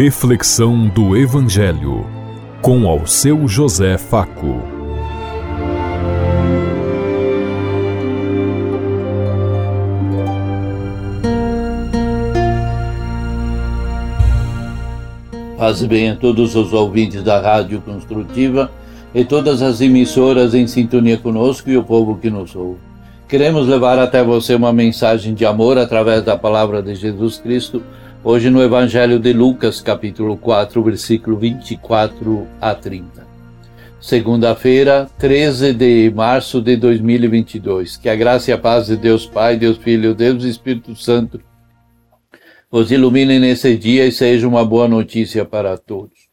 Reflexão do Evangelho com ao seu José Faco. Paz e bem a todos os ouvintes da Rádio Construtiva e todas as emissoras em sintonia conosco e o povo que nos ouve. Queremos levar até você uma mensagem de amor através da palavra de Jesus Cristo Hoje no Evangelho de Lucas, capítulo 4, versículo 24 a 30. Segunda-feira, 13 de março de 2022. Que a graça e a paz de Deus Pai, Deus Filho, Deus Espírito Santo os ilumine nesse dia e seja uma boa notícia para todos.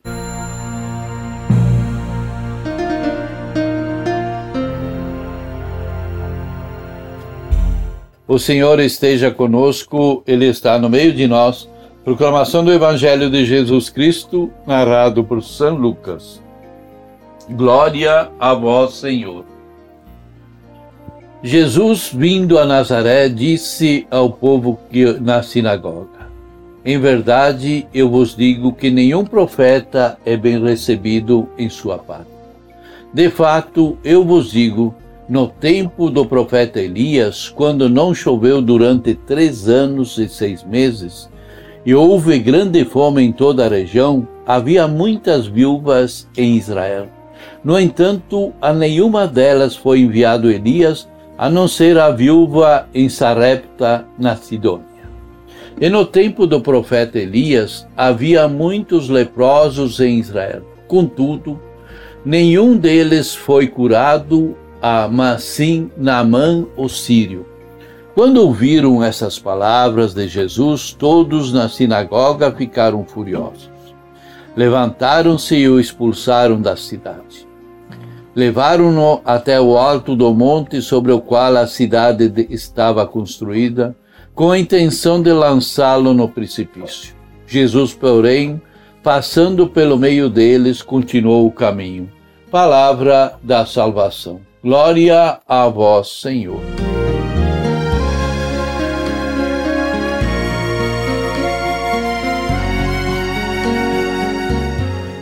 O Senhor esteja conosco, Ele está no meio de nós. Proclamação do Evangelho de Jesus Cristo, narrado por São Lucas. Glória a vós, Senhor. Jesus, vindo a Nazaré, disse ao povo que na sinagoga: Em verdade, eu vos digo que nenhum profeta é bem recebido em sua pátria. De fato, eu vos digo, no tempo do profeta Elias, quando não choveu durante três anos e seis meses, e houve grande fome em toda a região, havia muitas viúvas em Israel. No entanto, a nenhuma delas foi enviado Elias, a não ser a viúva em Sarepta, na Sidônia. E no tempo do profeta Elias, havia muitos leprosos em Israel. Contudo, nenhum deles foi curado, mas sim Naamã, o sírio quando ouviram essas palavras de Jesus, todos na sinagoga ficaram furiosos. Levantaram-se e o expulsaram da cidade. Levaram-no até o alto do monte sobre o qual a cidade estava construída, com a intenção de lançá-lo no precipício. Jesus, porém, passando pelo meio deles, continuou o caminho. Palavra da salvação. Glória a vós, Senhor.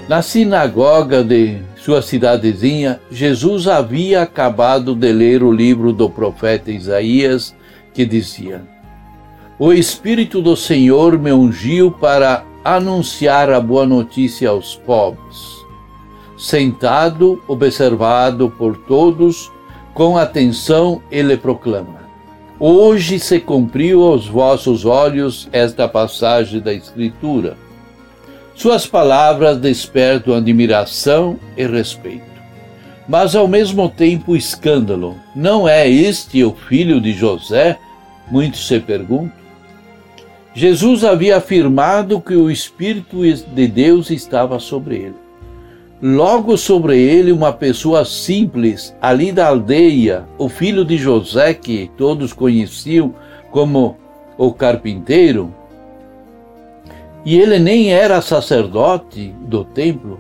Na sinagoga de sua cidadezinha, Jesus havia acabado de ler o livro do profeta Isaías, que dizia: O Espírito do Senhor me ungiu para anunciar a boa notícia aos pobres. Sentado, observado por todos, com atenção, ele proclama: Hoje se cumpriu aos vossos olhos esta passagem da Escritura. Suas palavras despertam admiração e respeito, mas ao mesmo tempo escândalo. Não é este o filho de José? Muitos se perguntam. Jesus havia afirmado que o Espírito de Deus estava sobre ele. Logo sobre ele, uma pessoa simples, ali da aldeia, o filho de José, que todos conheciam como o carpinteiro, e ele nem era sacerdote do templo,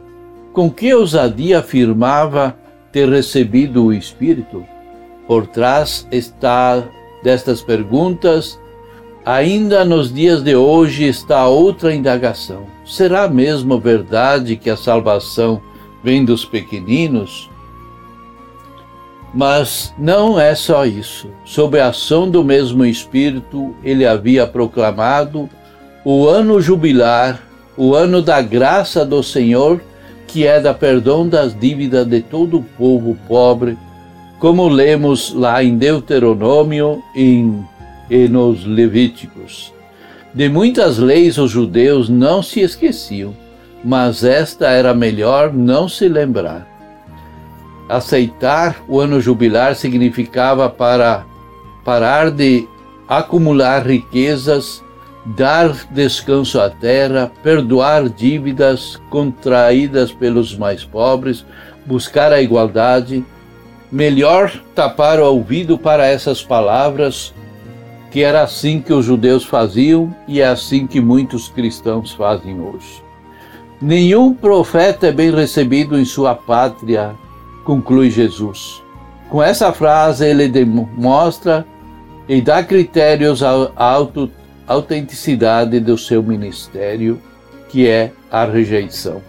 com que ousadia afirmava ter recebido o Espírito? Por trás está destas perguntas, ainda nos dias de hoje está outra indagação. Será mesmo verdade que a salvação vem dos pequeninos? Mas não é só isso. Sob a ação do mesmo Espírito, ele havia proclamado o ano jubilar, o ano da graça do Senhor, que é da perdão das dívidas de todo o povo pobre, como lemos lá em Deuteronômio em, e nos Levíticos. De muitas leis os judeus não se esqueciam, mas esta era melhor não se lembrar. Aceitar o ano jubilar significava para parar de acumular riquezas dar descanso à terra, perdoar dívidas contraídas pelos mais pobres, buscar a igualdade. Melhor tapar o ouvido para essas palavras, que era assim que os judeus faziam e é assim que muitos cristãos fazem hoje. Nenhum profeta é bem recebido em sua pátria, conclui Jesus. Com essa frase, ele demonstra e dá critérios auto autenticidade do seu ministério, que é a rejeição.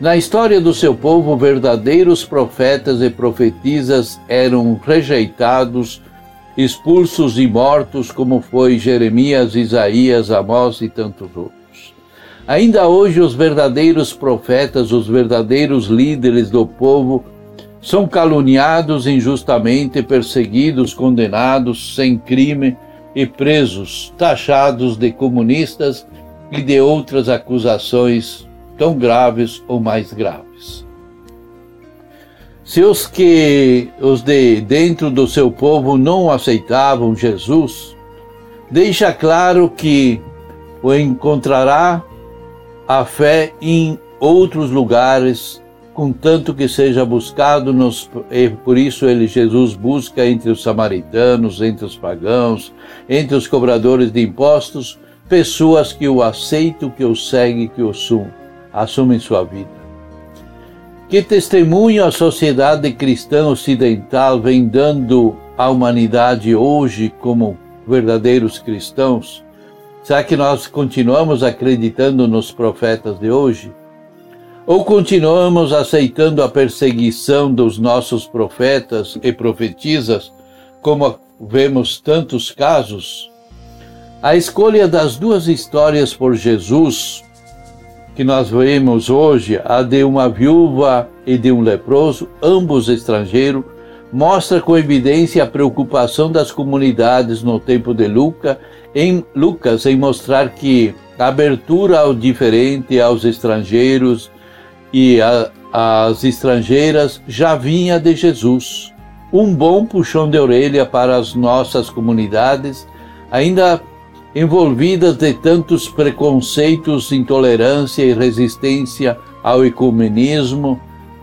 Na história do seu povo, verdadeiros profetas e profetisas eram rejeitados, expulsos e mortos, como foi Jeremias, Isaías, Amós e tantos outros. Ainda hoje, os verdadeiros profetas, os verdadeiros líderes do povo, são caluniados injustamente, perseguidos, condenados sem crime e presos, taxados de comunistas e de outras acusações tão graves ou mais graves. Se os que os de dentro do seu povo não aceitavam Jesus, deixa claro que o encontrará a fé em outros lugares, contanto que seja buscado nos, por isso ele Jesus busca entre os samaritanos, entre os pagãos, entre os cobradores de impostos, pessoas que o aceitam, que o seguem, que o assumem sua vida. Que testemunho a sociedade cristã ocidental vem dando à humanidade hoje como verdadeiros cristãos? Será que nós continuamos acreditando nos profetas de hoje? Ou continuamos aceitando a perseguição dos nossos profetas e profetisas, como vemos tantos casos? A escolha das duas histórias por Jesus, que nós vemos hoje, a de uma viúva e de um leproso, ambos estrangeiros, mostra com evidência a preocupação das comunidades no tempo de Lucas em, Lucas em mostrar que a abertura ao diferente, aos estrangeiros e às estrangeiras já vinha de Jesus. Um bom puxão de orelha para as nossas comunidades, ainda envolvidas de tantos preconceitos, intolerância e resistência ao ecumenismo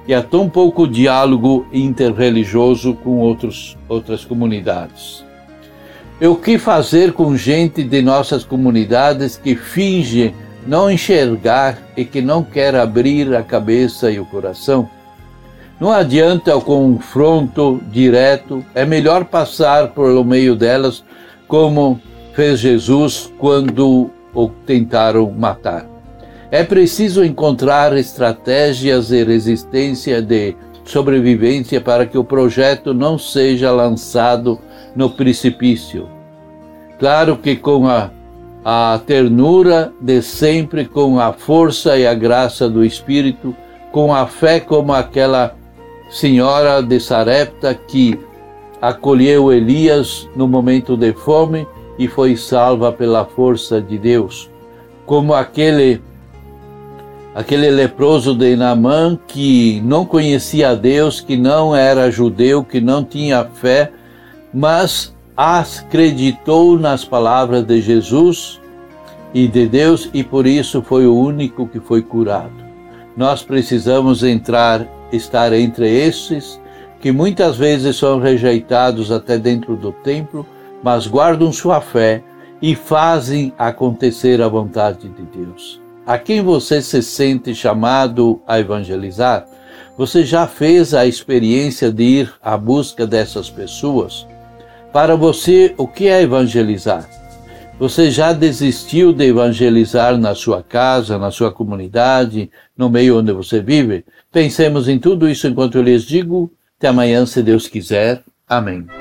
e a tão pouco diálogo interreligioso com outros, outras comunidades. E o que fazer com gente de nossas comunidades que finge não enxergar e que não quer abrir a cabeça e o coração? Não adianta o confronto direto, é melhor passar pelo meio delas como fez Jesus quando o tentaram matar. É preciso encontrar estratégias e resistência de sobrevivência para que o projeto não seja lançado no precipício. Claro que com a, a ternura de sempre, com a força e a graça do Espírito, com a fé como aquela senhora de Sarepta que acolheu Elias no momento de fome e foi salva pela força de Deus, como aquele aquele leproso de Naamã que não conhecia Deus, que não era judeu, que não tinha fé, mas acreditou nas palavras de Jesus e de Deus e por isso foi o único que foi curado. Nós precisamos entrar, estar entre esses que muitas vezes são rejeitados até dentro do templo, mas guardam sua fé e fazem acontecer a vontade de Deus. A quem você se sente chamado a evangelizar? Você já fez a experiência de ir à busca dessas pessoas? Para você, o que é evangelizar? Você já desistiu de evangelizar na sua casa, na sua comunidade, no meio onde você vive? Pensemos em tudo isso enquanto eu lhes digo. Até amanhã, se Deus quiser. Amém.